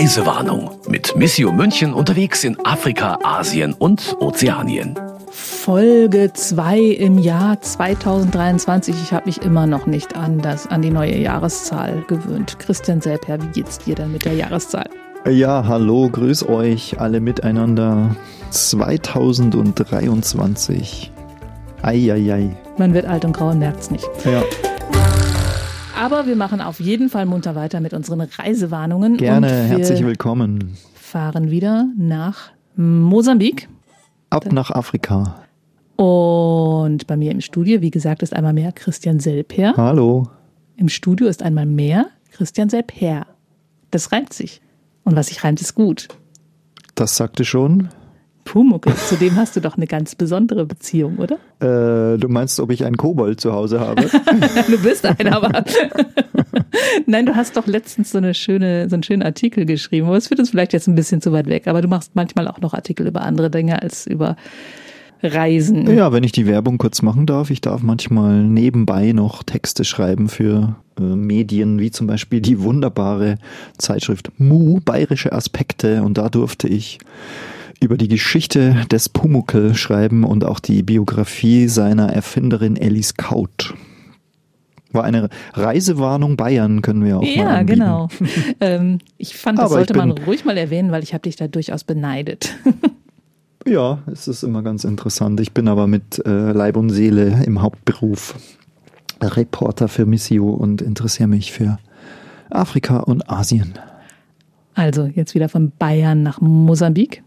Reisewarnung mit Missio München unterwegs in Afrika, Asien und Ozeanien. Folge 2 im Jahr 2023. Ich habe mich immer noch nicht an, das, an die neue Jahreszahl gewöhnt. Christian Selper, wie geht's dir denn mit der Jahreszahl? Ja, hallo, grüß euch alle miteinander. 2023. Eieiei. Man wird alt und grau und merkt's nicht. Ja. Aber wir machen auf jeden Fall munter weiter mit unseren Reisewarnungen. Gerne, und wir herzlich willkommen. fahren wieder nach Mosambik. Ab nach Afrika. Und bei mir im Studio, wie gesagt, ist einmal mehr Christian Selper. Hallo. Im Studio ist einmal mehr Christian Selper. Das reimt sich. Und was sich reimt, ist gut. Das sagte schon. Pumuckel, zu dem hast du doch eine ganz besondere Beziehung, oder? Äh, du meinst, ob ich einen Kobold zu Hause habe? Du bist einer, aber. Nein, du hast doch letztens so, eine schöne, so einen schönen Artikel geschrieben. Aber es führt uns vielleicht jetzt ein bisschen zu weit weg. Aber du machst manchmal auch noch Artikel über andere Dinge als über Reisen. ja, wenn ich die Werbung kurz machen darf. Ich darf manchmal nebenbei noch Texte schreiben für äh, Medien, wie zum Beispiel die wunderbare Zeitschrift Mu, Bayerische Aspekte. Und da durfte ich über die Geschichte des Pumuckel schreiben und auch die Biografie seiner Erfinderin Alice Kaut. War eine Reisewarnung Bayern, können wir auch mal Ja, genau. ähm, ich fand, das Aber sollte man ruhig mal erwähnen, weil ich habe dich da durchaus beneidet. Ja, es ist immer ganz interessant. Ich bin aber mit äh, Leib und Seele im Hauptberuf Reporter für Missio und interessiere mich für Afrika und Asien. Also jetzt wieder von Bayern nach Mosambik.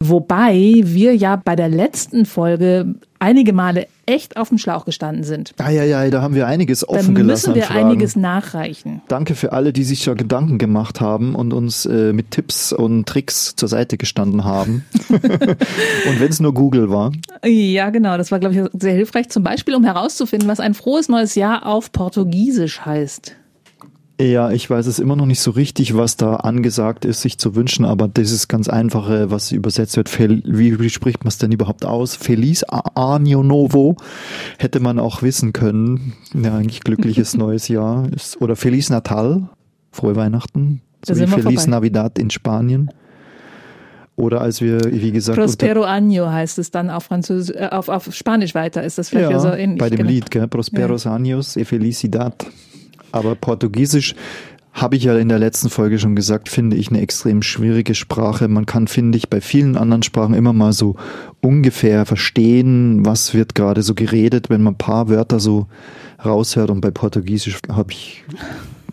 Wobei wir ja bei der letzten Folge einige Male echt auf dem Schlauch gestanden sind. Ja, ja, ja, da haben wir einiges Da offen gelassen müssen wir einiges nachreichen. Danke für alle, die sich schon Gedanken gemacht haben und uns äh, mit Tipps und Tricks zur Seite gestanden haben. und wenn es nur Google war. Ja, genau. Das war, glaube ich, sehr hilfreich. Zum Beispiel, um herauszufinden, was ein frohes neues Jahr auf Portugiesisch heißt. Ja, ich weiß es immer noch nicht so richtig, was da angesagt ist, sich zu wünschen, aber dieses ganz einfache, was übersetzt wird, wie, wie spricht man es denn überhaupt aus? Feliz Año Novo hätte man auch wissen können. Ja, eigentlich glückliches neues Jahr ist, oder Feliz Natal, frohe Weihnachten, so wie Feliz vorbei. Navidad in Spanien. Oder als wir, wie gesagt, Prospero Año heißt es dann auf Französisch, äh, auf, auf Spanisch weiter. Ist das vielleicht ja, so ähnlich? bei dem Genau. Lied, gell? Prosperos Años e Felicidad. Aber Portugiesisch habe ich ja in der letzten Folge schon gesagt, finde ich eine extrem schwierige Sprache. Man kann, finde ich, bei vielen anderen Sprachen immer mal so ungefähr verstehen, was wird gerade so geredet, wenn man ein paar Wörter so raushört. Und bei Portugiesisch habe ich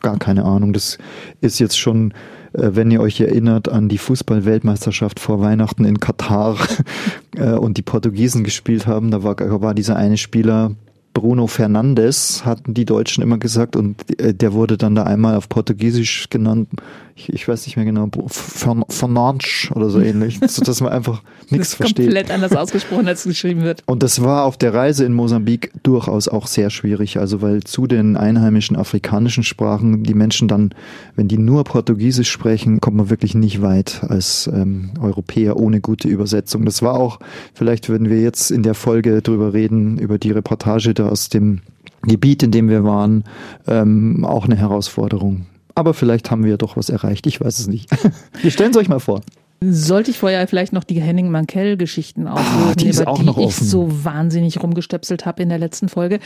gar keine Ahnung. Das ist jetzt schon, äh, wenn ihr euch erinnert an die Fußball-Weltmeisterschaft vor Weihnachten in Katar äh, und die Portugiesen gespielt haben, da war, war dieser eine Spieler, Bruno Fernandes, hatten die Deutschen immer gesagt, und äh, der wurde dann da einmal auf Portugiesisch genannt, ich, ich weiß nicht mehr genau, Fern- Fernandes oder so ähnlich, sodass man einfach Das nichts ist versteht. komplett anders ausgesprochen, als es geschrieben wird. Und das war auf der Reise in Mosambik durchaus auch sehr schwierig, also weil zu den einheimischen afrikanischen Sprachen die Menschen dann, wenn die nur Portugiesisch sprechen, kommt man wirklich nicht weit als ähm, Europäer ohne gute Übersetzung. Das war auch, vielleicht würden wir jetzt in der Folge drüber reden, über die Reportage da aus dem Gebiet, in dem wir waren, ähm, auch eine Herausforderung. Aber vielleicht haben wir ja doch was erreicht, ich weiß es nicht. Wir stellen es euch mal vor. Sollte ich vorher vielleicht noch die Henning Mankell-Geschichten auflösen, Ah, die über auch die ich so wahnsinnig rumgestöpselt habe in der letzten Folge.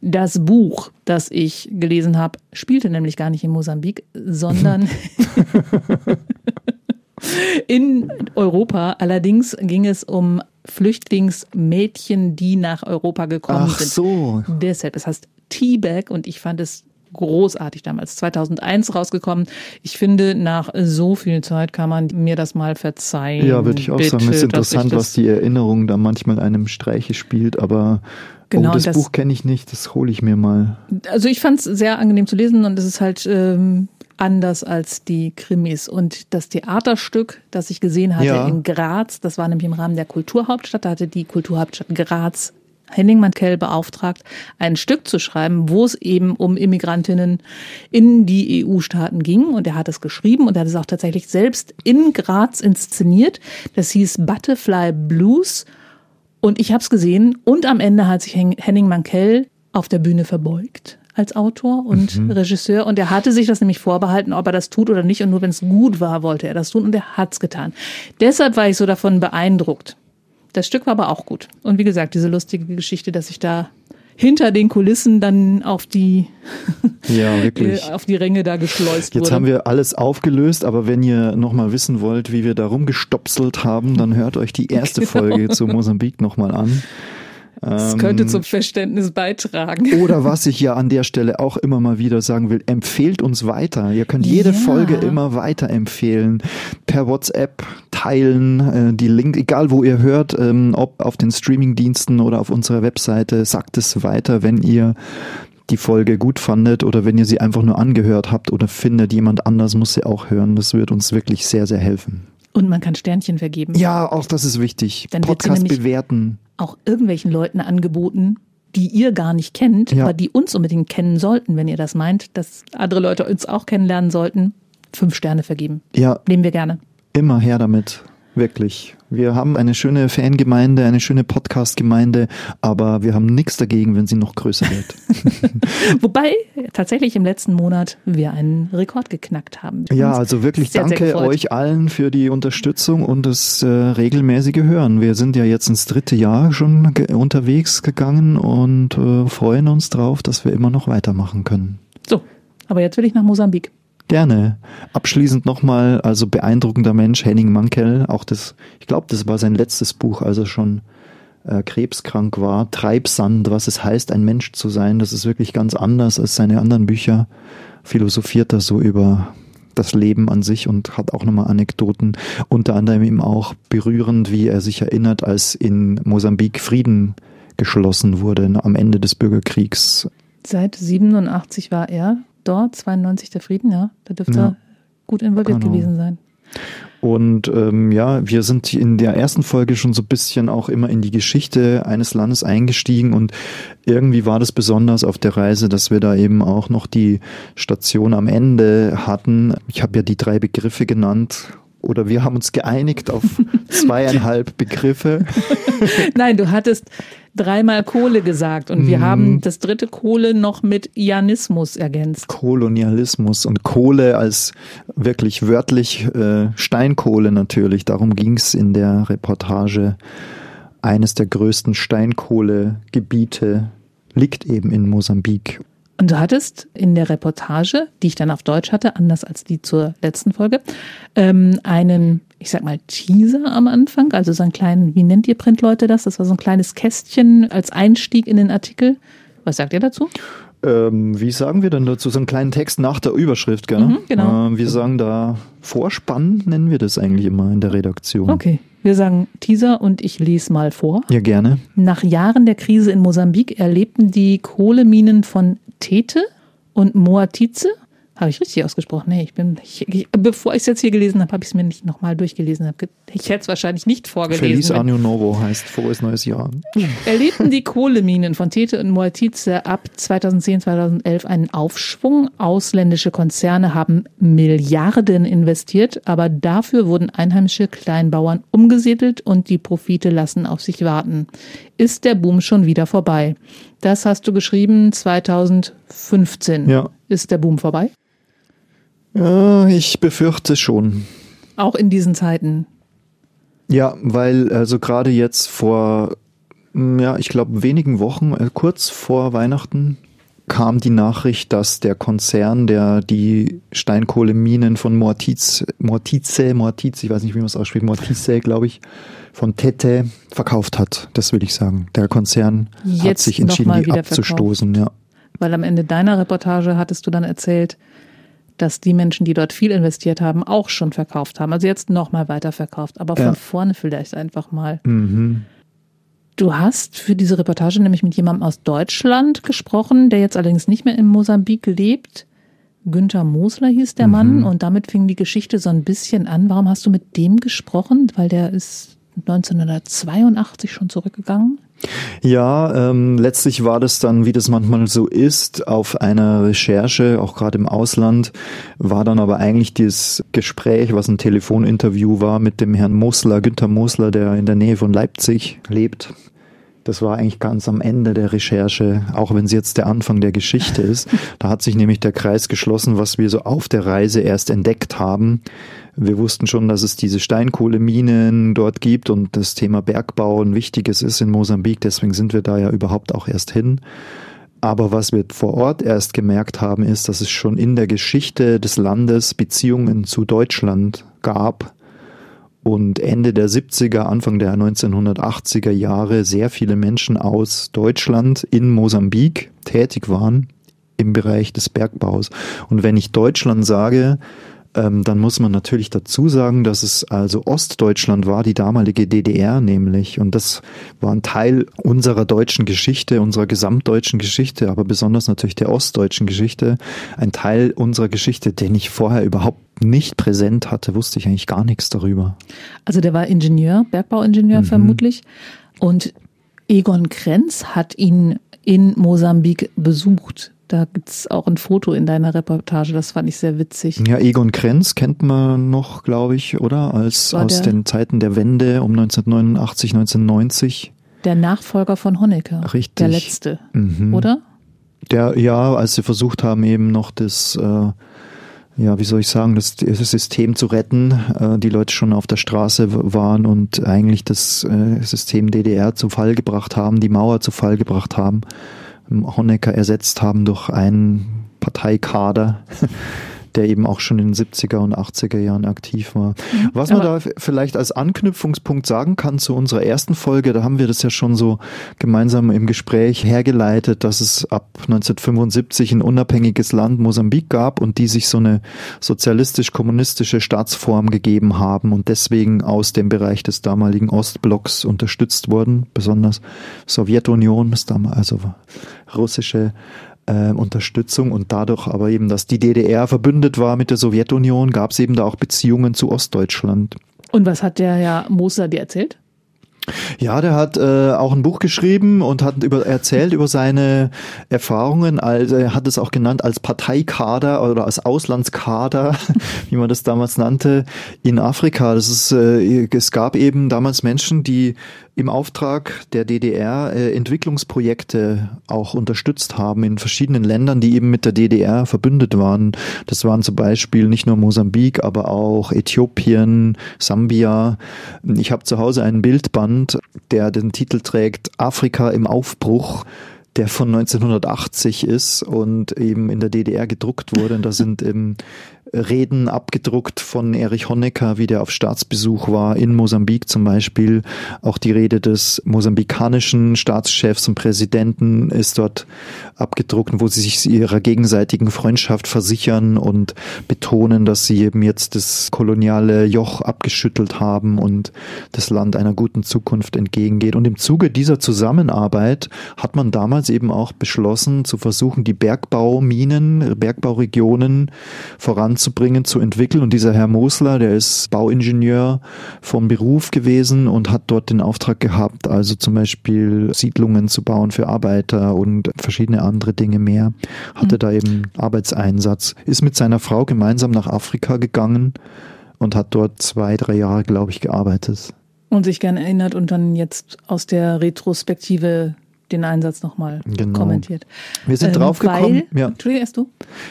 Das Buch, das ich gelesen habe, spielte nämlich gar nicht in Mosambik, sondern in Europa. Allerdings ging es um Flüchtlingsmädchen, die nach Europa gekommen Ach sind. so. Deshalb, es heißt Teabag und ich fand es großartig damals, 2001 rausgekommen. Ich finde, nach so viel Zeit kann man mir das mal verzeihen. Ja, würde ich auch Bitte, sagen. Es ist interessant, was die Erinnerung da manchmal einem Streiche spielt, aber Genau, oh, das, das- Buch kenne ich nicht, das hole ich mir mal. Also ich fand es sehr angenehm zu lesen und es ist halt ähm, anders als die Krimis. Und das Theaterstück, das ich gesehen hatte Ja. in Graz, das war nämlich im Rahmen der Kulturhauptstadt, da hatte die Kulturhauptstadt Graz Henning Mankell beauftragt, ein Stück zu schreiben, wo es eben um Immigrantinnen in die EU-Staaten ging. Und er hat es geschrieben und er hat es auch tatsächlich selbst in Graz inszeniert. Das hieß Butterfly Blues. Und ich habe es gesehen und am Ende hat sich Hen- Henning Mankell auf der Bühne verbeugt. als Autor und mhm. Regisseur und er hatte sich das nämlich vorbehalten, ob er das tut oder nicht und nur wenn es gut war, wollte er das tun und er hat's getan. Deshalb war ich so davon beeindruckt. Das Stück war aber auch gut. Und wie gesagt, diese lustige Geschichte, dass ich da hinter den Kulissen dann auf die, ja, wirklich. auf die Ränge da geschleust Jetzt wurde. haben wir alles aufgelöst, aber wenn ihr nochmal wissen wollt, wie wir da rumgestopselt haben, dann hört euch die erste genau. Folge zu Mosambik nochmal an. Das könnte ähm, zum Verständnis beitragen. Oder was ich ja an der Stelle auch immer mal wieder sagen will, empfehlt uns weiter. Ihr könnt jede ja. Folge immer weiter empfehlen. Per WhatsApp teilen, äh, die Link, egal wo ihr hört, ähm, ob auf den Streamingdiensten oder auf unserer Webseite, sagt es weiter, wenn ihr die Folge gut fandet oder wenn ihr sie einfach nur angehört habt oder findet, jemand anders muss sie auch hören. Das wird uns wirklich sehr, sehr helfen. Und man kann Sternchen vergeben. Ja, auch das ist wichtig. Dann Podcast bewerten. Auch irgendwelchen Leuten angeboten, die ihr gar nicht kennt, ja. aber die uns unbedingt kennen sollten, wenn ihr das meint, dass andere Leute uns auch kennenlernen sollten. Fünf Sterne vergeben. Ja. Nehmen wir gerne. Immer her damit. Wirklich. Wir haben eine schöne Fangemeinde, eine schöne Podcast-Gemeinde, aber wir haben nichts dagegen, wenn sie noch größer wird. Wobei tatsächlich im letzten Monat wir einen Rekord geknackt haben. Ja, also wirklich sehr, danke sehr euch allen für die Unterstützung und das äh, regelmäßige Hören. Wir sind ja jetzt ins dritte Jahr schon ge unterwegs gegangen und äh, freuen uns drauf, dass wir immer noch weitermachen können. So, aber jetzt will ich nach Mosambik. Gerne. Abschließend nochmal, also beeindruckender Mensch, Henning Mankell, auch das, ich glaube, das war sein letztes Buch, als er schon äh, krebskrank war. Treibsand, was es heißt, ein Mensch zu sein, das ist wirklich ganz anders als seine anderen Bücher. Philosophiert er so über das Leben an sich und hat auch nochmal Anekdoten, unter anderem eben auch berührend, wie er sich erinnert, als in Mosambik Frieden geschlossen wurde am Ende des Bürgerkriegs. Seit 87 war er dort, 92 der Frieden, ja, da dürfte ja. er gut involviert genau. gewesen sein. Und ähm, ja, wir sind in der ersten Folge schon so ein bisschen auch immer in die Geschichte eines Landes eingestiegen und irgendwie war das besonders auf der Reise, dass wir da eben auch noch die Station am Ende hatten. Ich habe ja die drei Begriffe genannt oder wir haben uns geeinigt auf zweieinhalb Begriffe. Nein, du hattest dreimal Kohle gesagt und wir mm. haben das dritte Kohle noch mit Ianismus ergänzt. Kolonialismus und Kohle als wirklich wörtlich äh, Steinkohle natürlich. Darum ging es in der Reportage. Eines der größten Steinkohlegebiete liegt eben in Mosambik. Und du hattest in der Reportage, die ich dann auf Deutsch hatte, anders als die zur letzten Folge, ähm, einen, ich sag mal, Teaser am Anfang, also so einen kleinen, wie nennt ihr Printleute das? Das war so ein kleines Kästchen als Einstieg in den Artikel. Was sagt ihr dazu? Ähm, wie sagen wir denn dazu? So einen kleinen Text nach der Überschrift, gell? Mhm, genau. Ähm, wir sagen da Vorspann, nennen wir das eigentlich immer in der Redaktion. Okay. Wir sagen Teaser und ich lese mal vor. Ja, gerne. Nach Jahren der Krise in Mosambik erlebten die Kohleminen von Tete und Moatize habe ich richtig ausgesprochen? Nee, ich bin, ich, ich, bevor ich es jetzt hier gelesen habe, habe ich es mir nicht nochmal durchgelesen. Ich hätte es wahrscheinlich nicht vorgelesen. Feliz Anno Novo heißt frohes neues Jahr. Erlebten die Kohleminen von Tete und Moatize ab 2010, 2011 einen Aufschwung. Ausländische Konzerne haben Milliarden investiert, aber dafür wurden einheimische Kleinbauern umgesiedelt und die Profite lassen auf sich warten. Ist der Boom schon wieder vorbei? Das hast du geschrieben 2015. Ja. Ist der Boom vorbei? Ja, ich befürchte schon. Auch in diesen Zeiten. Ja, weil also gerade jetzt vor, hm, ja, ich glaube wenigen Wochen, äh, kurz vor Weihnachten, kam die Nachricht, dass der Konzern, der die Steinkohleminen von Mortiz, Mortize, Mortiz, ich weiß nicht, wie man es ausspricht, Mortize, glaube ich, von Tete verkauft hat. Das will ich sagen. Der Konzern Jetzt hat sich entschieden, die abzustoßen. Ja. Weil am Ende deiner Reportage hattest du dann erzählt, dass die Menschen, die dort viel investiert haben, auch schon verkauft haben. Also jetzt nochmal weiterverkauft, aber von ja. vorne vielleicht einfach mal. Mhm. Du hast für diese Reportage nämlich mit jemandem aus Deutschland gesprochen, der jetzt allerdings nicht mehr in Mosambik lebt. Günther Mosler hieß der mhm. Mann und damit fing die Geschichte so ein bisschen an. Warum hast du mit dem gesprochen? Weil der ist 1982 schon zurückgegangen? Ja, ähm, letztlich war das dann, wie das manchmal so ist, auf einer Recherche, auch gerade im Ausland, war dann aber eigentlich dieses Gespräch, was ein Telefoninterview war mit dem Herrn Mosler, Günther Mosler, der in der Nähe von Leipzig lebt, Das war eigentlich ganz am Ende der Recherche, auch wenn es jetzt der Anfang der Geschichte ist. Da hat sich nämlich der Kreis geschlossen, was wir so auf der Reise erst entdeckt haben. Wir wussten schon, dass es diese Steinkohleminen dort gibt und das Thema Bergbau ein wichtiges ist in Mosambik. Deswegen sind wir da ja überhaupt auch erst hin. Aber was wir vor Ort erst gemerkt haben, ist, dass es schon in der Geschichte des Landes Beziehungen zu Deutschland gab und Ende der 70er, Anfang der 1980er Jahre sehr viele Menschen aus Deutschland in Mosambik tätig waren im Bereich des Bergbaus. Und wenn ich Deutschland sage, ähm, dann muss man natürlich dazu sagen, dass es also Ostdeutschland war, die damalige DDR nämlich. Und das war ein Teil unserer deutschen Geschichte, unserer gesamtdeutschen Geschichte, aber besonders natürlich der ostdeutschen Geschichte. Ein Teil unserer Geschichte, den ich vorher überhaupt nicht präsent hatte, wusste ich eigentlich gar nichts darüber. Also der war Ingenieur, Bergbauingenieur mhm. vermutlich. Und Egon Krenz hat ihn in Mosambik besucht. Da gibt's auch ein Foto in deiner Reportage, das fand ich sehr witzig. Ja, Egon Krenz kennt man noch, glaube ich, oder? Als aus den Zeiten der Wende um 1989, 1990. Der Nachfolger von Honecker. Richtig. Der letzte, mhm. oder? Der, ja, als sie versucht haben, eben noch das, äh, ja, wie soll ich sagen, das, das System zu retten, äh, die Leute schon auf der Straße waren und eigentlich das äh, System DDR zu Fall gebracht haben, die Mauer zu Fall gebracht haben. Honecker ersetzt haben durch einen Parteikader, der eben auch schon in den 70er und 80er Jahren aktiv war. Mhm. Was man da vielleicht als Anknüpfungspunkt sagen kann zu unserer ersten Folge, da haben wir das ja schon so gemeinsam im Gespräch hergeleitet, dass es ab 1975 ein unabhängiges Land Mosambik gab und die sich so eine sozialistisch-kommunistische Staatsform gegeben haben und deswegen aus dem Bereich des damaligen Ostblocks unterstützt wurden, besonders Sowjetunion, also russische äh, Unterstützung und dadurch aber eben, dass die DDR verbündet war mit der Sowjetunion, gab es eben da auch Beziehungen zu Ostdeutschland. Und was hat der Herr Moser dir erzählt? Ja, der hat äh, auch ein Buch geschrieben und hat über, erzählt über seine Erfahrungen. Also er hat es auch genannt als Parteikader oder als Auslandskader, wie man das damals nannte, in Afrika. Das ist, äh, es gab eben damals Menschen, die im Auftrag der DDR äh, Entwicklungsprojekte auch unterstützt haben in verschiedenen Ländern, die eben mit der DDR verbündet waren. Das waren zum Beispiel nicht nur Mosambik, aber auch Äthiopien, Sambia. Ich habe zu Hause einen Bildband, der den Titel trägt Afrika im Aufbruch der von 1980 ist und eben in der DDR gedruckt wurde. Und da sind eben Reden abgedruckt von Erich Honecker, wie der auf Staatsbesuch war in Mosambik zum Beispiel. Auch die Rede des mosambikanischen Staatschefs und Präsidenten ist dort abgedruckt, wo sie sich ihrer gegenseitigen Freundschaft versichern und betonen, dass sie eben jetzt das koloniale Joch abgeschüttelt haben und das Land einer guten Zukunft entgegengeht. Und im Zuge dieser Zusammenarbeit hat man damals eben auch beschlossen, zu versuchen, die Bergbauminen, Bergbauregionen voranzubringen voranzubringen, zu entwickeln. Und dieser Herr Mosler, der ist Bauingenieur vom Beruf gewesen und hat dort den Auftrag gehabt, also zum Beispiel Siedlungen zu bauen für Arbeiter und verschiedene andere Dinge mehr. Hatte mhm. da eben Arbeitseinsatz. Ist mit seiner Frau gemeinsam nach Afrika gegangen und hat dort zwei, drei Jahre, glaube ich, gearbeitet. Und sich gern erinnert und dann jetzt aus der Retrospektive den Einsatz nochmal genau. kommentiert. Wir sind ähm, draufgekommen. Ja. Entschuldigung, erst du?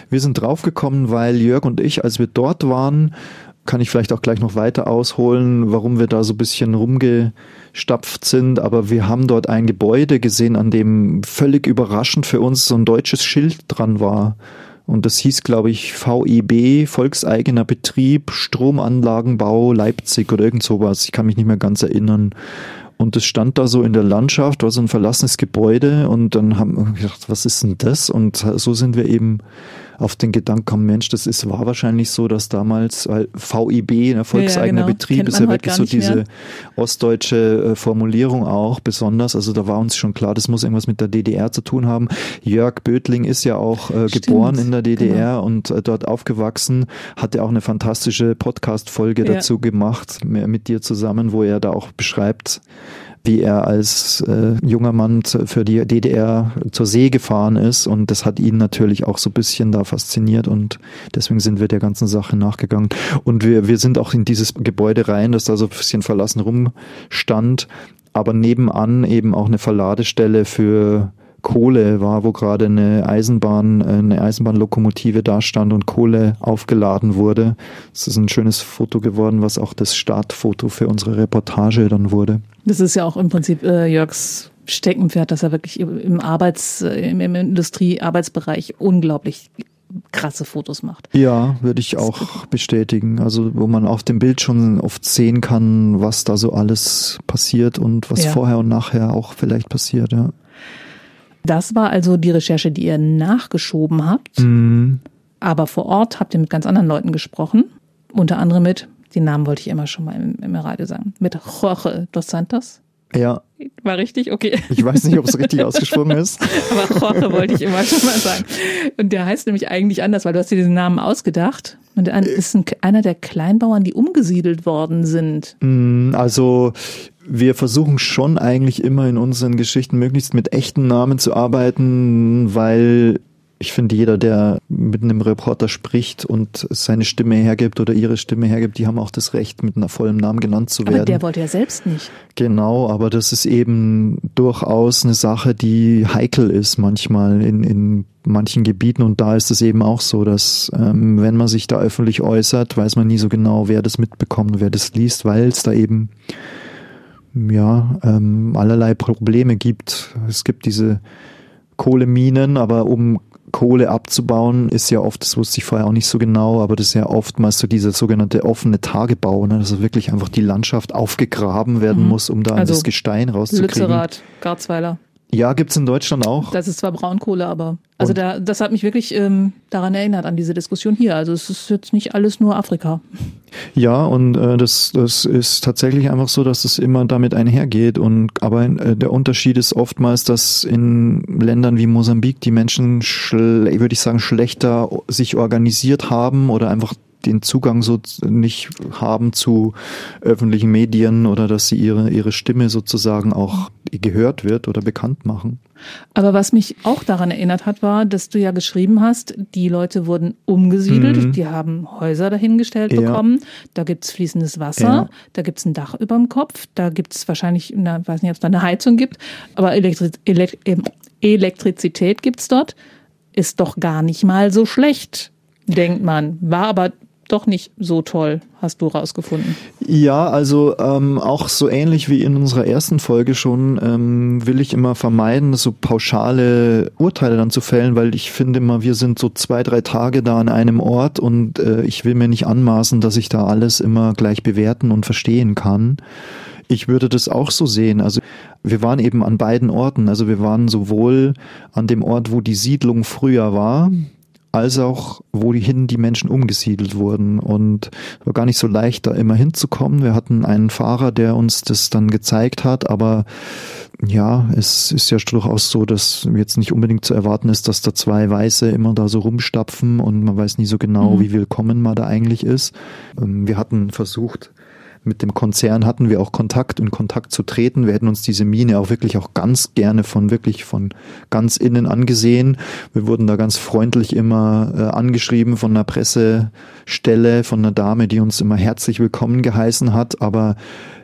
Wir sind draufgekommen, weil Jörg und ich, als wir dort waren, kann ich vielleicht auch gleich noch weiter ausholen, warum wir da so ein bisschen rumgestapft sind. Aber wir haben dort ein Gebäude gesehen, an dem völlig überraschend für uns so ein deutsches Schild dran war. Und das hieß, glaube ich, VEB, Volkseigener Betrieb, Stromanlagenbau Leipzig oder irgend sowas. Ich kann mich nicht mehr ganz erinnern. Und es stand da so in der Landschaft, war so ein verlassenes Gebäude und dann haben wir gedacht, was ist denn das? Und so sind wir eben auf den Gedanken kommen, Mensch, das ist, war wahrscheinlich so, dass damals, weil VIB, ne, volkseigener ja, genau. Betrieb, ist ja wirklich so diese mehr. ostdeutsche äh, Formulierung auch besonders. Also da war uns schon klar, das muss irgendwas mit der DDR zu tun haben. Jörg Bödling ist ja auch äh, geboren in der DDR genau. und äh, dort aufgewachsen, hatte auch eine fantastische Podcast-Folge ja. dazu gemacht, mit dir zusammen, wo er da auch beschreibt, wie er als äh, junger Mann für die DDR zur See gefahren ist. Und das hat ihn natürlich auch so ein bisschen da fasziniert und deswegen sind wir der ganzen Sache nachgegangen. Und wir, wir sind auch in dieses Gebäude rein, das da so ein bisschen verlassen rumstand aber nebenan eben auch eine Verladestelle für Kohle war, wo gerade eine Eisenbahn, eine Eisenbahnlokomotive da stand und Kohle aufgeladen wurde. Es ist ein schönes Foto geworden, was auch das Startfoto für unsere Reportage dann wurde. Das ist ja auch im Prinzip äh, Jörgs Steckenpferd, dass er wirklich im Arbeits, äh, im, im Industriearbeitsbereich unglaublich krasse Fotos macht. Ja, würde ich auch bestätigen. Also wo man auf dem Bild schon oft sehen kann, was da so alles passiert und was ja. vorher und nachher auch vielleicht passiert, ja. Das war also die Recherche, die ihr nachgeschoben habt. Mhm. Aber vor Ort habt ihr mit ganz anderen Leuten gesprochen. Unter anderem mit, den Namen wollte ich immer schon mal im, im Radio sagen, mit Jorge dos Santos. Ja. War richtig? Okay. Ich weiß nicht, ob es richtig ausgesprochen ist. Aber Jorge wollte ich immer schon mal sagen. Und der heißt nämlich eigentlich anders, weil du hast dir diesen Namen ausgedacht. Und er ist ein, einer der Kleinbauern, die umgesiedelt worden sind. Mm, also wir versuchen schon eigentlich immer in unseren Geschichten möglichst mit echten Namen zu arbeiten, weil ich finde, jeder, der mit einem Reporter spricht und seine Stimme hergibt oder ihre Stimme hergibt, die haben auch das Recht, mit einer vollen Namen genannt zu werden. Aber der wollte ja selbst nicht. Genau, aber das ist eben durchaus eine Sache, die heikel ist manchmal in, in manchen Gebieten und da ist es eben auch so, dass ähm, wenn man sich da öffentlich äußert, weiß man nie so genau, wer das mitbekommt, wer das liest, weil es da eben ja ähm, allerlei Probleme gibt. Es gibt diese Kohleminen, aber um Kohle abzubauen, ist ja oft, das wusste ich vorher auch nicht so genau, aber das ist ja oftmals so dieser sogenannte offene Tagebau, ne? dass wirklich einfach die Landschaft aufgegraben werden mhm. muss, um da also das Gestein rauszukriegen. Lützerath, Garzweiler. Ja, gibt's in Deutschland auch. Das ist zwar Braunkohle, aber also da, das hat mich wirklich ähm, daran erinnert, an diese Diskussion hier. Also es ist jetzt nicht alles nur Afrika. Ja, und äh, das, das ist tatsächlich einfach so, dass es immer damit einhergeht. Und aber äh, der Unterschied ist oftmals, dass in Ländern wie Mosambik die Menschen, würde ich sagen, schlechter sich organisiert haben oder einfach den Zugang so nicht haben zu öffentlichen Medien oder dass sie ihre, ihre Stimme sozusagen auch gehört wird oder bekannt machen. Aber was mich auch daran erinnert hat, war, dass du ja geschrieben hast, die Leute wurden umgesiedelt, mhm. die haben Häuser dahingestellt ja. bekommen, da gibt's fließendes Wasser, ja. da gibt's ein Dach über dem Kopf, da gibt's wahrscheinlich, na, ich weiß nicht, ob es da eine Heizung gibt, aber Elektri Elekt Elektrizität gibt's dort, ist doch gar nicht mal so schlecht, denkt man. War aber doch nicht so toll, hast du rausgefunden. Ja, also ähm, auch so ähnlich wie in unserer ersten Folge schon, ähm, will ich immer vermeiden, so pauschale Urteile dann zu fällen, weil ich finde immer, wir sind so zwei, drei Tage da an einem Ort und äh, ich will mir nicht anmaßen, dass ich da alles immer gleich bewerten und verstehen kann. Ich würde das auch so sehen. Also wir waren eben an beiden Orten. Also wir waren sowohl an dem Ort, wo die Siedlung früher war, als auch wohin die Menschen umgesiedelt wurden. Und war gar nicht so leicht, da immer hinzukommen. Wir hatten einen Fahrer, der uns das dann gezeigt hat, aber ja, es ist ja durchaus so, dass jetzt nicht unbedingt zu erwarten ist, dass da zwei Weiße immer da so rumstapfen und man weiß nie so genau, mhm. wie willkommen man da eigentlich ist. Ähm, wir hatten versucht, mit dem Konzern hatten wir auch Kontakt, in Kontakt zu treten. Wir hätten uns diese Mine auch wirklich auch ganz gerne von wirklich von ganz innen angesehen. Wir wurden da ganz freundlich immer äh, angeschrieben von einer Pressestelle, von einer Dame, die uns immer herzlich willkommen geheißen hat. Aber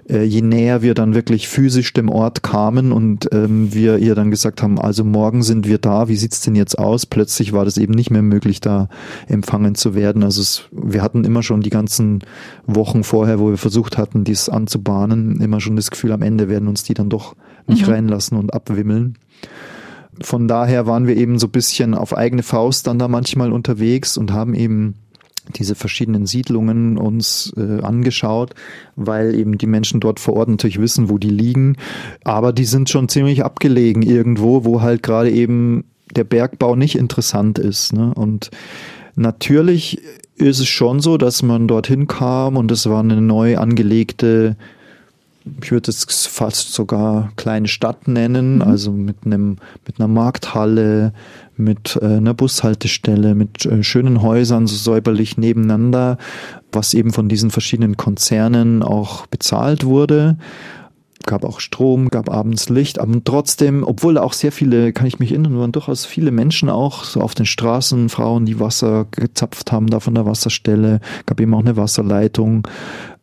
äh, je näher wir dann wirklich physisch dem Ort kamen und ähm, wir ihr dann gesagt haben, also morgen sind wir da, wie sieht's denn jetzt aus? Plötzlich war das eben nicht mehr möglich, da empfangen zu werden. Also es, wir hatten immer schon die ganzen Wochen vorher, wo wir versucht hatten, dies anzubahnen, immer schon das Gefühl, am Ende werden uns die dann doch nicht mhm. reinlassen und abwimmeln von daher waren wir eben so ein bisschen auf eigene Faust dann da manchmal unterwegs und haben eben diese verschiedenen Siedlungen uns äh, angeschaut, weil eben die Menschen dort vor Ort natürlich wissen, wo die liegen. Aber die sind schon ziemlich abgelegen irgendwo, wo halt gerade eben der Bergbau nicht interessant ist. Ne? Und natürlich ist es schon so, dass man dorthin kam und es war eine neu angelegte ich würde es fast sogar kleine Stadt nennen, mhm. also mit einem mit einer Markthalle, mit äh, einer Bushaltestelle, mit äh, schönen Häusern so säuberlich nebeneinander, was eben von diesen verschiedenen Konzernen auch bezahlt wurde. Gab auch Strom, gab abends Licht, aber trotzdem, obwohl auch sehr viele, kann ich mich erinnern, waren durchaus viele Menschen auch so auf den Straßen, Frauen, die Wasser gezapft haben da von der Wasserstelle, gab eben auch eine Wasserleitung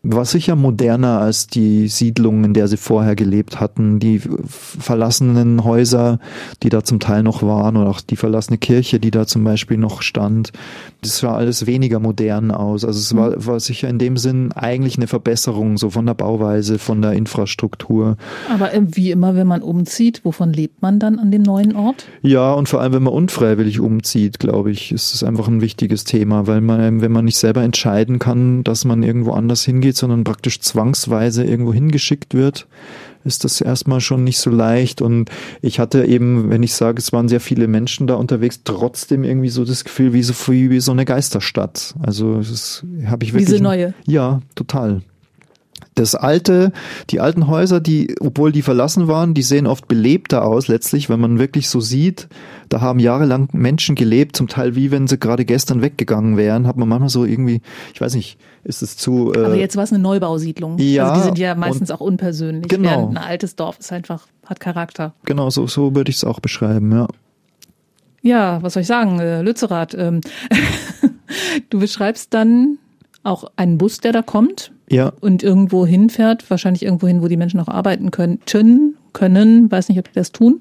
war sicher moderner als die Siedlung, in der sie vorher gelebt hatten. Die verlassenen Häuser, die da zum Teil noch waren, oder auch die verlassene Kirche, die da zum Beispiel noch stand. Das sah alles weniger modern aus. Also es war, mhm. war sicher in dem Sinn eigentlich eine Verbesserung, so von der Bauweise, von der Infrastruktur. Aber wie immer, wenn man umzieht, wovon lebt man dann an dem neuen Ort? Ja, und vor allem, wenn man unfreiwillig umzieht, glaube ich, ist es einfach ein wichtiges Thema, weil man, wenn man nicht selber entscheiden kann, dass man irgendwo anders hingeht, geht, sondern praktisch zwangsweise irgendwo hingeschickt wird, ist das erstmal schon nicht so leicht. Und ich hatte eben, wenn ich sage, es waren sehr viele Menschen da unterwegs, trotzdem irgendwie so das Gefühl wie so, wie so eine Geisterstadt. Also das habe ich wirklich. Diese neue. Ja, total. Das alte, die alten Häuser, die, obwohl die verlassen waren, die sehen oft belebter aus letztlich, wenn man wirklich so sieht, da haben jahrelang Menschen gelebt, zum Teil wie wenn sie gerade gestern weggegangen wären, hat man manchmal so irgendwie, ich weiß nicht, ist es zu. Äh, Aber jetzt war es eine Neubausiedlung. Ja. Also die sind ja meistens auch unpersönlich. Genau. Ein altes Dorf ist einfach, hat Charakter. Genau, so, so würde ich es auch beschreiben, ja. Ja, was soll ich sagen, äh, Lützerath, ähm, du beschreibst dann auch einen Bus, der da kommt ja. und irgendwo hinfährt, wahrscheinlich irgendwo hin, wo die Menschen auch arbeiten könnten, können, weiß nicht, ob die das tun.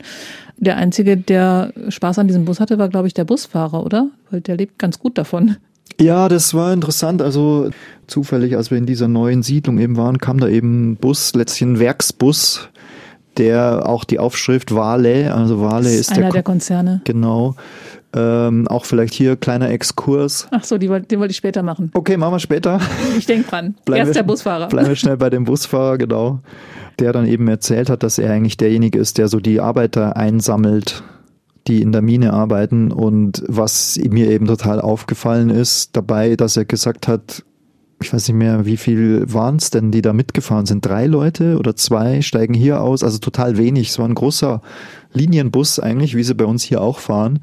Der Einzige, der Spaß an diesem Bus hatte, war, glaube ich, der Busfahrer, oder? Weil der lebt ganz gut davon. Ja, das war interessant. Also zufällig, als wir in dieser neuen Siedlung eben waren, kam da eben ein Bus, letztlich ein Werksbus, der auch die Aufschrift Wale, also Wale ist, ist einer der, der Konzerne. Genau. Ähm, auch vielleicht hier kleiner Exkurs. Ach so, die, den wollte ich später machen. Okay, machen wir später. Ich denke dran. Erst wir, der Busfahrer. Bleiben wir schnell bei dem Busfahrer, genau. Der dann eben erzählt hat, dass er eigentlich derjenige ist, der so die Arbeiter einsammelt, die in der Mine arbeiten. Und was mir eben total aufgefallen ist dabei, dass er gesagt hat, ich weiß nicht mehr, wie viel waren es denn, die da mitgefahren sind? Drei Leute oder zwei steigen hier aus, also total wenig. Es war ein großer Linienbus eigentlich, wie sie bei uns hier auch fahren.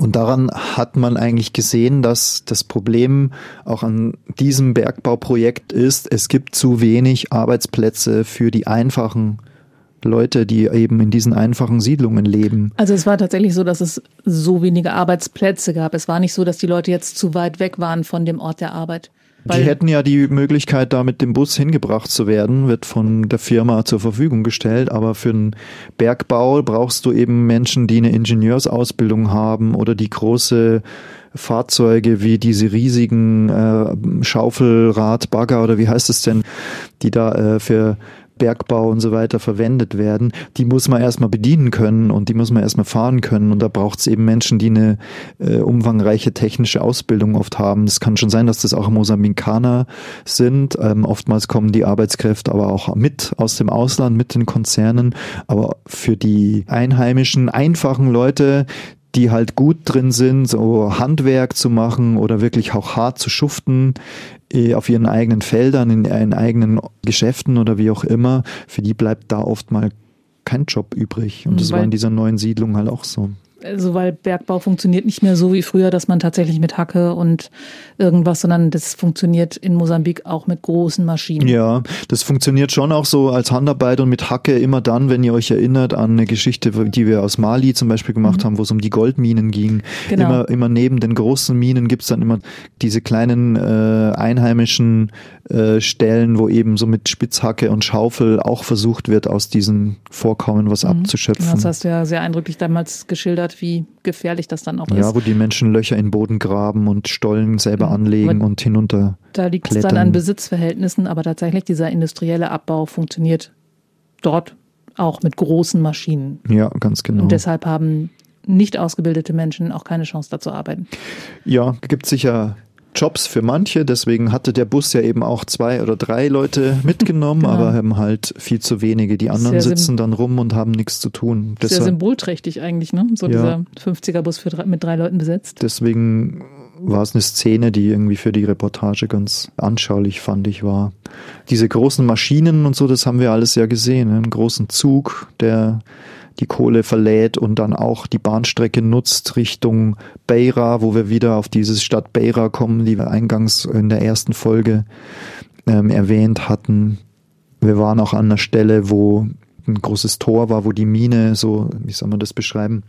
Und daran hat man eigentlich gesehen, dass das Problem auch an diesem Bergbauprojekt ist, es gibt zu wenig Arbeitsplätze für die einfachen Leute, die eben in diesen einfachen Siedlungen leben. Also es war tatsächlich so, dass es so wenige Arbeitsplätze gab. Es war nicht so, dass die Leute jetzt zu weit weg waren von dem Ort der Arbeit. Die hätten ja die Möglichkeit, da mit dem Bus hingebracht zu werden, wird von der Firma zur Verfügung gestellt. Aber für den Bergbau brauchst du eben Menschen, die eine Ingenieursausbildung haben oder die große Fahrzeuge wie diese riesigen äh, Schaufelrad, Bagger oder wie heißt es denn, die da äh, für Bergbau und so weiter verwendet werden, die muss man erstmal bedienen können und die muss man erstmal fahren können. Und da braucht es eben Menschen, die eine äh, umfangreiche technische Ausbildung oft haben. Es kann schon sein, dass das auch Mosambikaner sind. Ähm, oftmals kommen die Arbeitskräfte aber auch mit aus dem Ausland, mit den Konzernen. Aber für die einheimischen, einfachen Leute, die halt gut drin sind, so Handwerk zu machen oder wirklich auch hart zu schuften auf ihren eigenen Feldern, in ihren eigenen Geschäften oder wie auch immer, für die bleibt da oft mal kein Job übrig. Und das Weil war in dieser neuen Siedlung halt auch so also weil Bergbau funktioniert nicht mehr so wie früher, dass man tatsächlich mit Hacke und irgendwas, sondern das funktioniert in Mosambik auch mit großen Maschinen. Ja, das funktioniert schon auch so als Handarbeit und mit Hacke immer dann, wenn ihr euch erinnert an eine Geschichte, die wir aus Mali zum Beispiel gemacht mhm. haben, wo es um die Goldminen ging. Genau. Immer, immer neben den großen Minen gibt's dann immer diese kleinen äh, einheimischen äh, Stellen, wo eben so mit Spitzhacke und Schaufel auch versucht wird, aus diesen Vorkommen was mhm. abzuschöpfen. Das hast du ja sehr eindrücklich damals geschildert, wie gefährlich das dann auch ja, ist. Ja, wo die Menschen Löcher in den Boden graben und Stollen selber mhm. anlegen und hinunter. Da liegt es dann an Besitzverhältnissen, aber tatsächlich dieser industrielle Abbau funktioniert dort auch mit großen Maschinen. Ja, ganz genau. Und deshalb haben nicht ausgebildete Menschen auch keine Chance dazu arbeiten. Ja, gibt sicher Jobs für manche, deswegen hatte der Bus ja eben auch zwei oder drei Leute mitgenommen, genau. aber haben halt viel zu wenige. Die anderen sehr sitzen dann rum und haben nichts zu tun. Sehr Deshalb, symbolträchtig eigentlich, ne? So ja, dieser 50er-Bus für, mit drei Leuten besetzt. Deswegen war es eine Szene, die irgendwie für die Reportage ganz anschaulich, fand ich, war. Diese großen Maschinen und so, das haben wir alles ja gesehen. Einen großen Zug, der die Kohle verlädt und dann auch die Bahnstrecke nutzt Richtung Beira, wo wir wieder auf diese Stadt Beira kommen, die wir eingangs in der ersten Folge ähm, erwähnt hatten. Wir waren auch an einer Stelle, wo ein großes Tor war, wo die Mine, so, wie soll man das beschreiben,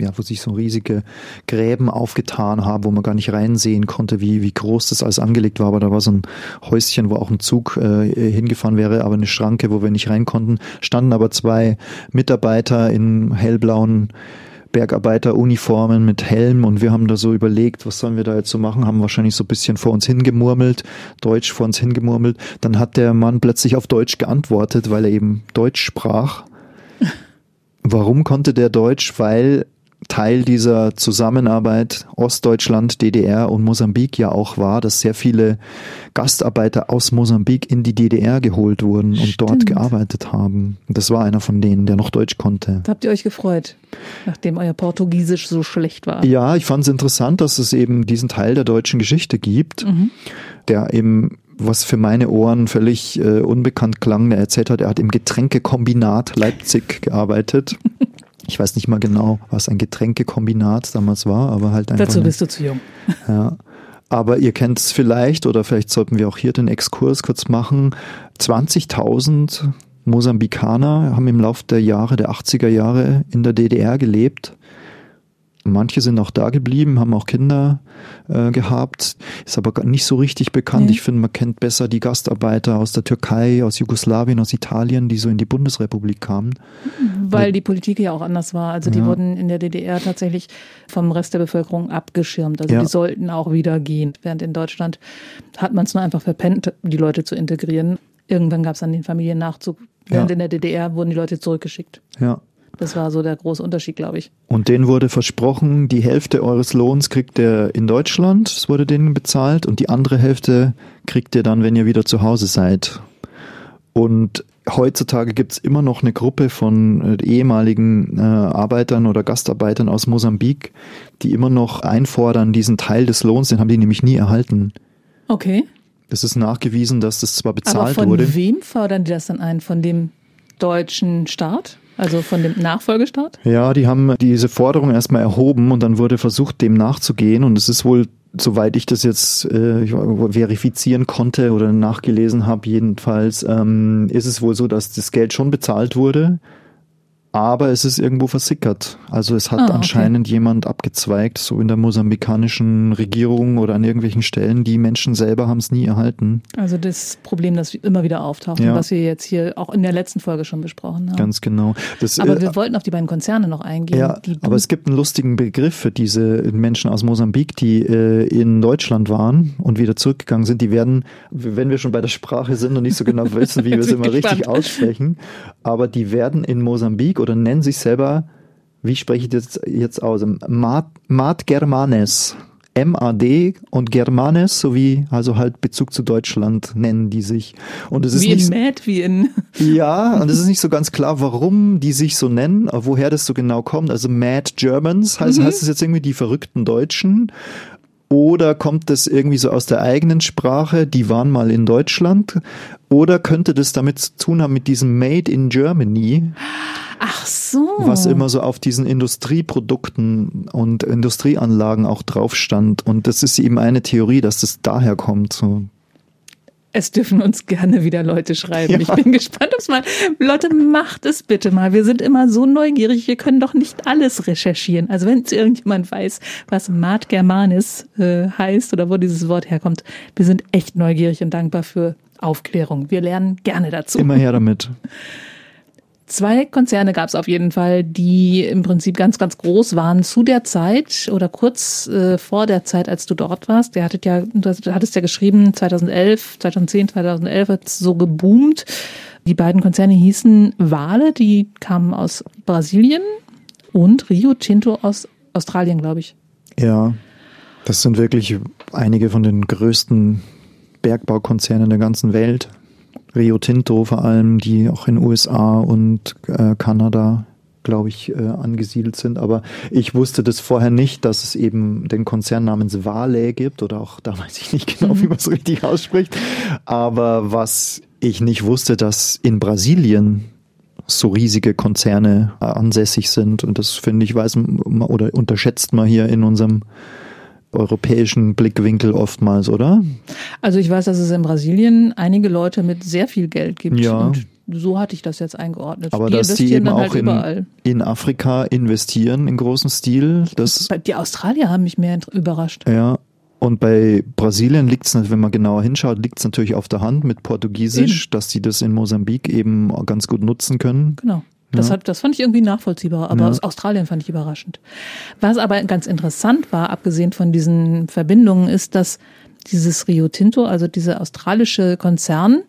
ja, wo sich so riesige Gräben aufgetan haben, wo man gar nicht reinsehen konnte, wie, wie groß das alles angelegt war. Aber da war so ein Häuschen, wo auch ein Zug äh, hingefahren wäre, aber eine Schranke, wo wir nicht rein konnten. Standen aber zwei Mitarbeiter in hellblauen Bergarbeiteruniformen mit Helm und wir haben da so überlegt, was sollen wir da jetzt so machen, haben wahrscheinlich so ein bisschen vor uns hingemurmelt, Deutsch vor uns hingemurmelt. Dann hat der Mann plötzlich auf Deutsch geantwortet, weil er eben Deutsch sprach. Warum konnte der Deutsch? Weil Teil dieser Zusammenarbeit Ostdeutschland, DDR und Mosambik ja auch war, dass sehr viele Gastarbeiter aus Mosambik in die DDR geholt wurden und Stimmt. dort gearbeitet haben. Das war einer von denen, der noch Deutsch konnte. Da habt ihr euch gefreut, nachdem euer Portugiesisch so schlecht war. Ja, ich fand es interessant, dass es eben diesen Teil der deutschen Geschichte gibt, Mhm. der eben was für meine Ohren völlig äh, unbekannt klang. Der erzählt hat, er hat im Getränkekombinat Leipzig gearbeitet. Ich weiß nicht mal genau, was ein Getränkekombinat damals war, aber halt einfach. Dazu eine- bist du zu jung. ja. Aber ihr kennt es vielleicht, oder vielleicht sollten wir auch hier den Exkurs kurz machen. 20.000 Mosambikaner haben im Laufe der Jahre, der 80er Jahre in der DDR gelebt. Manche sind auch da geblieben, haben auch Kinder äh, gehabt, ist aber nicht so richtig bekannt. Nee. Ich finde, man kennt besser die Gastarbeiter aus der Türkei, aus Jugoslawien, aus Italien, die so in die Bundesrepublik kamen. Weil die Politik ja auch anders war. Also die Ja. wurden in der DDR tatsächlich vom Rest der Bevölkerung abgeschirmt. Also Ja. die sollten auch wieder gehen. Während in Deutschland hat man es nur einfach verpennt, die Leute zu integrieren. Irgendwann gab es dann den Familiennachzug. Während Ja. in der DDR wurden die Leute zurückgeschickt. Ja. Das war so der große Unterschied, glaube ich. Und denen wurde versprochen, die Hälfte eures Lohns kriegt ihr in Deutschland, das wurde denen bezahlt, und die andere Hälfte kriegt ihr dann, wenn ihr wieder zu Hause seid. Und heutzutage gibt's immer noch eine Gruppe von äh, ehemaligen äh, Arbeitern oder Gastarbeitern aus Mosambik, die immer noch einfordern, diesen Teil des Lohns, den haben die nämlich nie erhalten. Okay. Es ist nachgewiesen, dass das zwar Aber bezahlt von wurde. wem fordern die das dann ein? Von dem deutschen Staat? Also von dem Nachfolgestaat? Ja, die haben diese Forderung erstmal erhoben und dann wurde versucht, dem nachzugehen. Und es ist wohl, soweit ich das jetzt äh, verifizieren konnte oder nachgelesen habe, jedenfalls, ähm, ist es wohl so, dass das Geld schon bezahlt wurde. Aber es ist irgendwo versickert. Also es hat Ah, okay. anscheinend jemand abgezweigt, so in der mosambikanischen Regierung oder an irgendwelchen Stellen. Die Menschen selber haben es nie erhalten. Also das Problem, das immer wieder auftaucht, Ja. was wir jetzt hier auch in der letzten Folge schon besprochen haben. Ganz genau. Das, Aber äh, wir wollten auf die beiden Konzerne noch eingehen. Ja, aber es gibt einen lustigen Begriff für diese Menschen aus Mosambik, die äh, in Deutschland waren und wieder zurückgegangen sind. Die werden, wenn wir schon bei der Sprache sind und nicht so genau wissen, wie wir es immer ich richtig gespannt. aussprechen, aber die werden in Mosambik oder nennen sich selber, wie spreche ich das jetzt aus? Mat, Mat Germanes. MAD und Germanes sowie also halt Bezug zu Deutschland nennen die sich. Und es ist wie nicht in Mad, wie in. ja, und es ist nicht so ganz klar, warum die sich so nennen, woher das so genau kommt. Also Mad Germans, heißt, heißt es jetzt irgendwie die verrückten Deutschen? Oder kommt das irgendwie so aus der eigenen Sprache, die waren mal in Deutschland? Oder könnte das damit zu tun haben mit diesem Made in Germany, Ach so. was immer so auf diesen Industrieprodukten und Industrieanlagen auch drauf stand? Und das ist eben eine Theorie, dass das daher kommt. So. Es dürfen uns gerne wieder Leute schreiben. Ja. Ich bin gespannt, ob's mal. Leute, macht es bitte mal. Wir sind immer so neugierig. Wir können doch nicht alles recherchieren. Also wenn es irgendjemand weiß, was Mat Germanis äh, heißt oder wo dieses Wort herkommt, wir sind echt neugierig und dankbar für Aufklärung. Wir lernen gerne dazu. Immer her damit. Zwei Konzerne gab es auf jeden Fall, die im Prinzip ganz, ganz groß waren zu der Zeit oder kurz äh, vor der Zeit, als du dort warst. Der hattet ja, du hattest ja geschrieben, 2011, 2010, 2011 hat es so geboomt. Die beiden Konzerne hießen Wale, die kamen aus Brasilien und Rio Tinto aus Australien, glaube ich. Ja, das sind wirklich einige von den größten Bergbaukonzernen der ganzen Welt. Rio Tinto vor allem, die auch in USA und äh, Kanada, glaube ich, äh, angesiedelt sind. Aber ich wusste das vorher nicht, dass es eben den Konzern namens Vale gibt oder auch, da weiß ich nicht genau, wie man es richtig ausspricht. Aber was ich nicht wusste, dass in Brasilien so riesige Konzerne äh, ansässig sind. Und das finde ich, weiß man oder unterschätzt man hier in unserem europäischen Blickwinkel oftmals, oder? Also ich weiß, dass es in Brasilien einige Leute mit sehr viel Geld gibt. Ja. Und so hatte ich das jetzt eingeordnet. Aber dass die eben auch halt in, überall. in Afrika investieren in großem Stil, das Die Australier haben mich mehr überrascht. ja. Und bei Brasilien liegt es, wenn man genauer hinschaut, liegt es natürlich auf der Hand mit Portugiesisch, dass die das in Mosambik eben ganz gut nutzen können. Genau. Das, hat, das fand ich irgendwie nachvollziehbar, aber Ja. aus Australien fand ich überraschend. Was aber ganz interessant war, abgesehen von diesen Verbindungen, ist, dass dieses Rio Tinto, also dieser australische Konzern,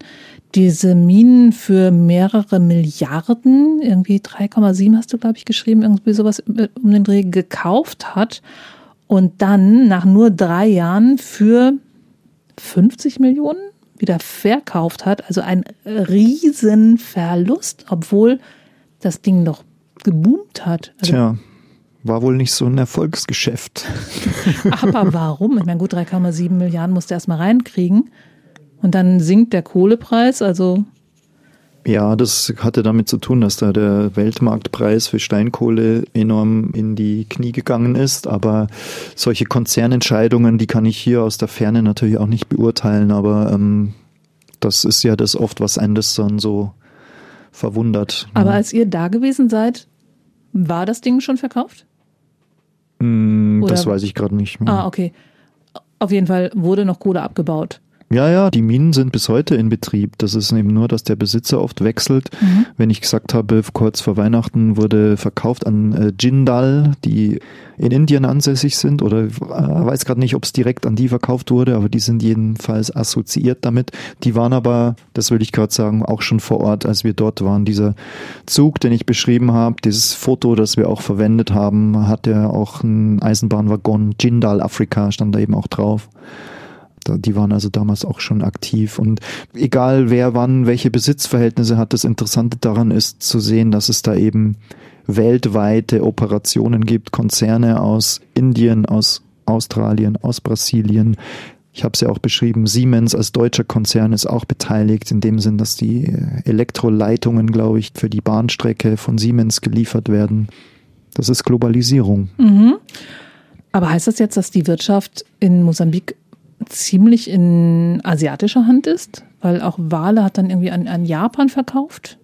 diese Minen für mehrere Milliarden, irgendwie 3,7 hast du, glaube ich, geschrieben, irgendwie sowas um den Dreh gekauft hat und dann nach nur drei Jahren für 50 Millionen wieder verkauft hat. Also ein Riesenverlust, obwohl das Ding doch geboomt hat. Also, Tja, war wohl nicht so ein Erfolgsgeschäft. aber warum? Ich meine, gut, 3,7 Milliarden musste erst mal reinkriegen. Und dann sinkt der Kohlepreis, also Ja, das hatte damit zu tun, dass da der Weltmarktpreis für Steinkohle enorm in die Knie gegangen ist. Aber solche Konzernentscheidungen, die kann ich hier aus der Ferne natürlich auch nicht beurteilen. Aber ähm, das ist ja das oft, was einen das dann so verwundert. aber als ihr da gewesen seid, war das Ding schon verkauft? Mm, das weiß ich gerade nicht mehr. Ah, okay. Auf jeden Fall wurde noch Kohle abgebaut. Ja, ja, die Minen sind bis heute in Betrieb. Das ist eben nur, dass der Besitzer oft wechselt. Wenn ich gesagt habe, kurz vor Weihnachten wurde verkauft an äh, Jindal, die in Indien ansässig sind, oder äh, weiß gerade nicht, ob es direkt an die verkauft wurde, aber die sind jedenfalls assoziiert damit. Die waren aber, das will ich gerade sagen, auch schon vor Ort, als wir dort waren. Dieser Zug, den ich beschrieben habe, dieses Foto, das wir auch verwendet haben, hat ja auch ein Eisenbahnwaggon Jindal Afrika, stand da eben auch drauf. Die waren also damals auch schon aktiv. Und egal wer wann welche Besitzverhältnisse hat, das Interessante daran ist zu sehen, dass es da eben weltweite Operationen gibt, Konzerne aus Indien, aus Australien, aus Brasilien. Ich habe es ja auch beschrieben, Siemens als deutscher Konzern ist auch beteiligt, in dem Sinn, dass die äh, Elektroleitungen, glaube ich, für die Bahnstrecke von Siemens geliefert werden. Das ist Globalisierung. Aber heißt das jetzt, dass die Wirtschaft in Mosambik ziemlich in asiatischer Hand ist? Weil auch Wale hat dann irgendwie an, an Japan verkauft?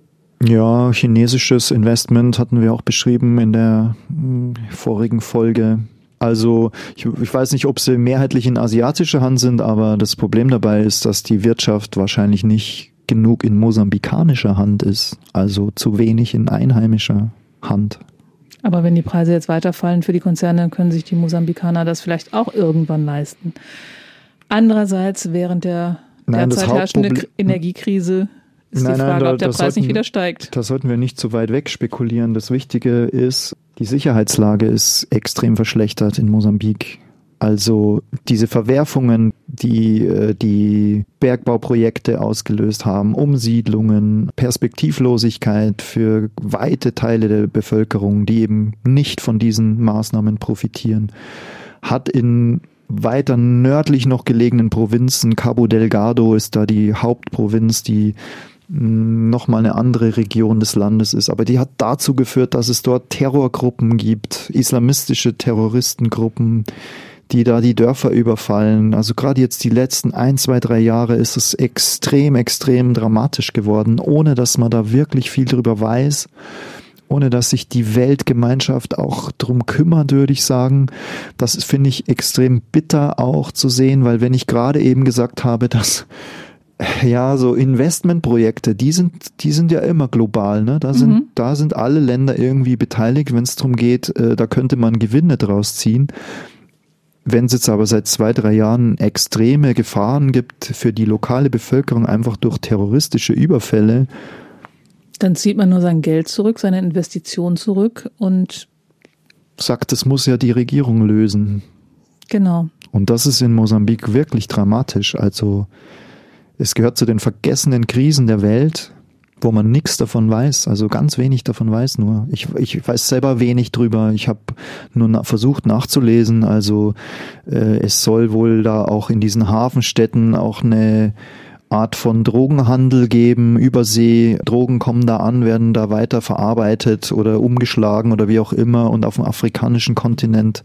Ja, chinesisches Investment hatten wir auch beschrieben in der mm, vorigen Folge. Also ich, ich weiß nicht, ob sie mehrheitlich in asiatischer Hand sind, aber das Problem dabei ist, dass die Wirtschaft wahrscheinlich nicht genug in mosambikanischer Hand ist, also zu wenig in einheimischer Hand. Aber wenn die Preise jetzt weiterfallen für die Konzerne, können sich die Mosambikaner das vielleicht auch irgendwann leisten. Andererseits, während der Nein, derzeit herrschende Hauptproble- K- Energiekrise ist Nein, die nein, Frage, da- ob der Preis nicht sollten- wieder steigt. Da sollten wir nicht zu weit weg spekulieren. Das Wichtige ist, die Sicherheitslage ist extrem verschlechtert in Mosambik. Also diese Verwerfungen, die äh, die Bergbauprojekte ausgelöst haben, Umsiedlungen, Perspektivlosigkeit für weite Teile der Bevölkerung, die eben nicht von diesen Maßnahmen profitieren, hat in weiter nördlich noch gelegenen Provinzen, Cabo Delgado ist da die Hauptprovinz, die nochmal eine andere Region des Landes ist. Aber die hat dazu geführt, dass es dort Terrorgruppen gibt, islamistische Terroristengruppen, die da die Dörfer überfallen. Also gerade jetzt die letzten ein, zwei, drei Jahre ist es extrem, extrem dramatisch geworden, ohne dass man da wirklich viel drüber weiß ohne dass sich die Weltgemeinschaft auch drum kümmert, würde ich sagen. Das finde ich extrem bitter auch zu sehen, weil wenn ich gerade eben gesagt habe, dass ja, so Investmentprojekte, die sind, die sind ja immer global, ne? Da sind, Mhm. da sind alle Länder irgendwie beteiligt, wenn es darum geht, äh, da könnte man Gewinne draus ziehen. Wenn es jetzt aber seit zwei, drei Jahren extreme Gefahren gibt für die lokale Bevölkerung, einfach durch terroristische Überfälle, Dann zieht man nur sein Geld zurück, seine Investition zurück und sagt, das muss ja die Regierung lösen. genau. Und das ist in Mosambik wirklich dramatisch. Also es gehört zu den vergessenen Krisen der Welt, wo man nichts davon weiß, also ganz wenig davon weiß nur. Ich, ich weiß selber wenig drüber. Ich habe nur na versucht nachzulesen. Also äh, es soll wohl da auch in diesen Hafenstädten auch eine Art von Drogenhandel geben, Übersee, Drogen kommen da an, werden da weiter verarbeitet oder umgeschlagen oder wie auch immer und auf dem afrikanischen Kontinent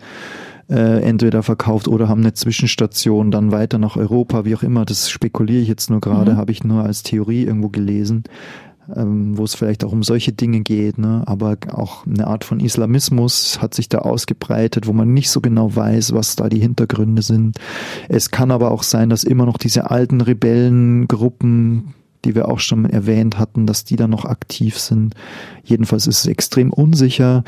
äh, entweder verkauft oder haben eine Zwischenstation dann weiter nach Europa, wie auch immer. Das spekuliere ich jetzt nur gerade, mhm. habe ich nur als Theorie irgendwo gelesen wo es vielleicht auch um solche Dinge geht, ne? aber auch eine Art von Islamismus hat sich da ausgebreitet, wo man nicht so genau weiß, was da die Hintergründe sind. Es kann aber auch sein, dass immer noch diese alten Rebellengruppen die wir auch schon erwähnt hatten, dass die da noch aktiv sind. Jedenfalls ist es extrem unsicher.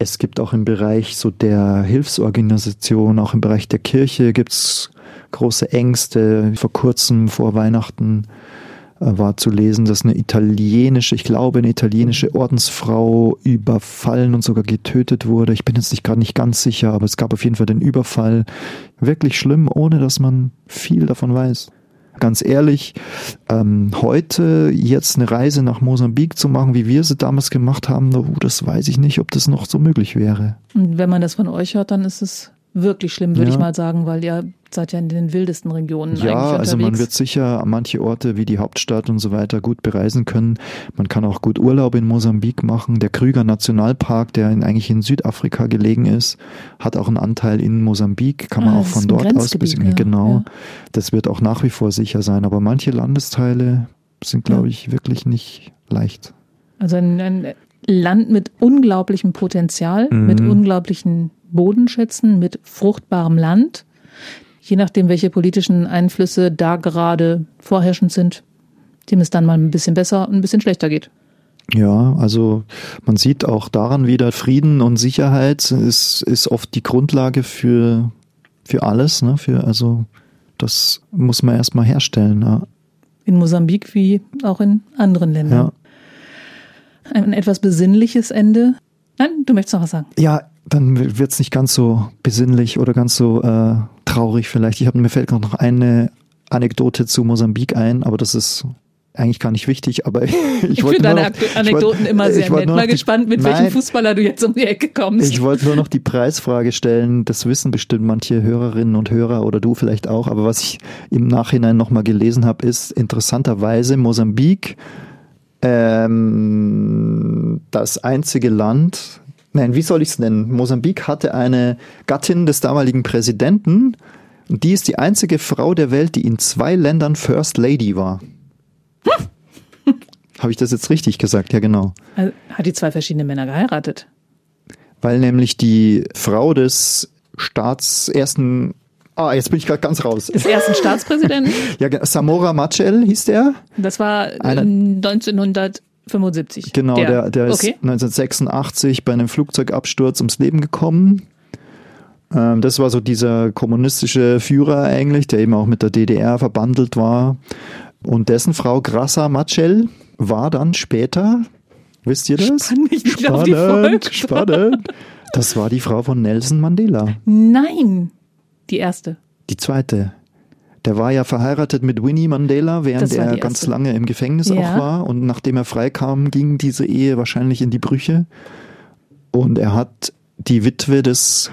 Es gibt auch im Bereich so der Hilfsorganisation, auch im Bereich der Kirche gibt's große Ängste. Vor kurzem, vor Weihnachten, war zu lesen, dass eine italienische, ich glaube, eine italienische Ordensfrau überfallen und sogar getötet wurde. Ich bin jetzt nicht gerade nicht ganz sicher, aber es gab auf jeden Fall den Überfall. Wirklich schlimm, ohne dass man viel davon weiß. Ganz ehrlich, ähm, heute jetzt eine Reise nach Mosambik zu machen, wie wir sie damals gemacht haben, uh, das weiß ich nicht, ob das noch so möglich wäre. Und wenn man das von euch hört, dann ist es wirklich schlimm, würde ja. ich mal sagen, weil ihr seid ja in den wildesten Regionen. Ja, also man wird sicher manche Orte wie die Hauptstadt und so weiter gut bereisen können. Man kann auch gut Urlaub in Mosambik machen. Der Krüger Nationalpark, der in, eigentlich in Südafrika gelegen ist, hat auch einen Anteil in Mosambik. Kann man ah, auch von dort aus bis ja. genau. Ja. Das wird auch nach wie vor sicher sein. Aber manche Landesteile sind, glaube ich, wirklich nicht leicht. Also ein, ein Land mit unglaublichem Potenzial, mhm. mit unglaublichen Bodenschätzen, mit fruchtbarem Land, je nachdem, welche politischen Einflüsse da gerade vorherrschend sind, dem es dann mal ein bisschen besser und ein bisschen schlechter geht. Ja, also man sieht auch daran wieder, Frieden und Sicherheit ist, ist oft die Grundlage für, für alles, ne? Für, also das muss man erstmal herstellen. Ja. In Mosambik wie auch in anderen Ländern. Ja. Ein etwas besinnliches Ende. Nein, du möchtest noch was sagen. Ja, dann wird es nicht ganz so besinnlich oder ganz so äh, traurig vielleicht. Ich habe mir fällt noch eine Anekdote zu Mosambik ein, aber das ist eigentlich gar nicht wichtig, aber ich, ich wollte finde deine noch, Anekdoten wollt, immer sehr nett. Mal gespannt, mit nein, welchem Fußballer du jetzt um die Ecke kommst. Ich wollte nur noch die Preisfrage stellen. Das wissen bestimmt manche Hörerinnen und Hörer oder du vielleicht auch. Aber was ich im Nachhinein nochmal gelesen habe, ist interessanterweise Mosambik ähm, das einzige Land, nein, wie soll ich es nennen? Mosambik hatte eine Gattin des damaligen Präsidenten und die ist die einzige Frau der Welt, die in zwei Ländern First Lady war. Habe ich das jetzt richtig gesagt? Ja, genau. Also hat die zwei verschiedene Männer geheiratet? Weil nämlich die Frau des Staats ersten Ah, jetzt bin ich gerade ganz raus. Des ersten Staatspräsidenten? ja, Samora Machel hieß der. Das war Eine, 1900 75. Genau, der, der, der okay. ist 1986 bei einem Flugzeugabsturz ums Leben gekommen. Ähm, das war so dieser kommunistische Führer eigentlich, der eben auch mit der DDR verbandelt war. Und dessen Frau Grassa Machel war dann später, wisst ihr das? Spannend, spannend. Das war die Frau von Nelson Mandela. Nein, die erste. Die zweite. Der war ja verheiratet mit Winnie Mandela, während er ganz lange im Gefängnis ja. auch war. Und nachdem er freikam, ging diese Ehe wahrscheinlich in die Brüche. Und er hat die Witwe des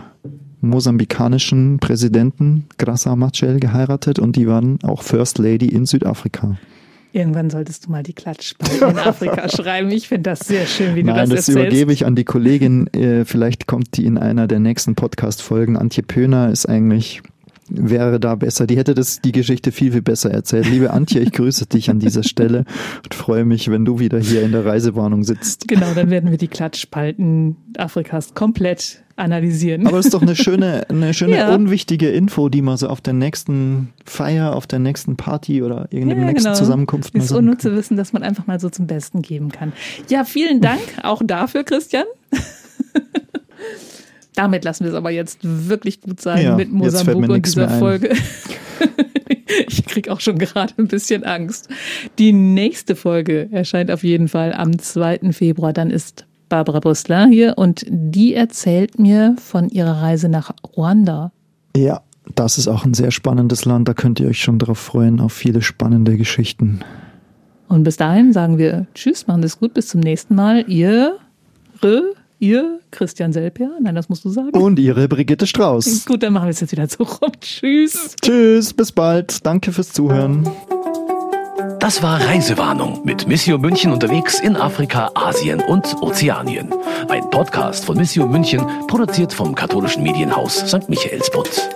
mosambikanischen Präsidenten Grassa Machel geheiratet und die waren auch First Lady in Südafrika. Irgendwann solltest du mal die Klatschspalte in Afrika schreiben. Ich finde das sehr schön, wie Nein, du das, das erzählst. das übergebe ich an die Kollegin. Äh, vielleicht kommt die in einer der nächsten Podcast-Folgen. Antje Pöhner ist eigentlich wäre da besser. Die hätte das, die Geschichte viel, viel besser erzählt. Liebe Antje, ich grüße dich an dieser Stelle und freue mich, wenn du wieder hier in der Reisewarnung sitzt. Genau, dann werden wir die Klatschspalten Afrikas komplett analysieren. Aber es ist doch eine schöne, eine schöne ja. unwichtige Info, die man so auf der nächsten Feier, auf der nächsten Party oder irgendeiner ja, nächsten genau. Zusammenkunft ist unnütz zu wissen, dass man einfach mal so zum Besten geben kann. Ja, vielen Dank auch dafür, Christian. Damit lassen wir es aber jetzt wirklich gut sein ja, mit Mosambik und dieser Folge. ich krieg auch schon gerade ein bisschen Angst. Die nächste Folge erscheint auf jeden Fall am 2. Februar. Dann ist Barbara Brüstler hier und die erzählt mir von ihrer Reise nach Ruanda. Ja, das ist auch ein sehr spannendes Land. Da könnt ihr euch schon darauf freuen, auf viele spannende Geschichten. Und bis dahin sagen wir Tschüss, machen es gut, bis zum nächsten Mal. Ihr Rö Ihr Christian Selpia. nein, das musst du sagen. Und Ihre Brigitte Strauß. Gut, dann machen wir es jetzt wieder zurück. Tschüss. Tschüss, bis bald. Danke fürs Zuhören. Das war Reisewarnung mit Missio München unterwegs in Afrika, Asien und Ozeanien. Ein Podcast von Missio München, produziert vom katholischen Medienhaus St. Michaelsbund.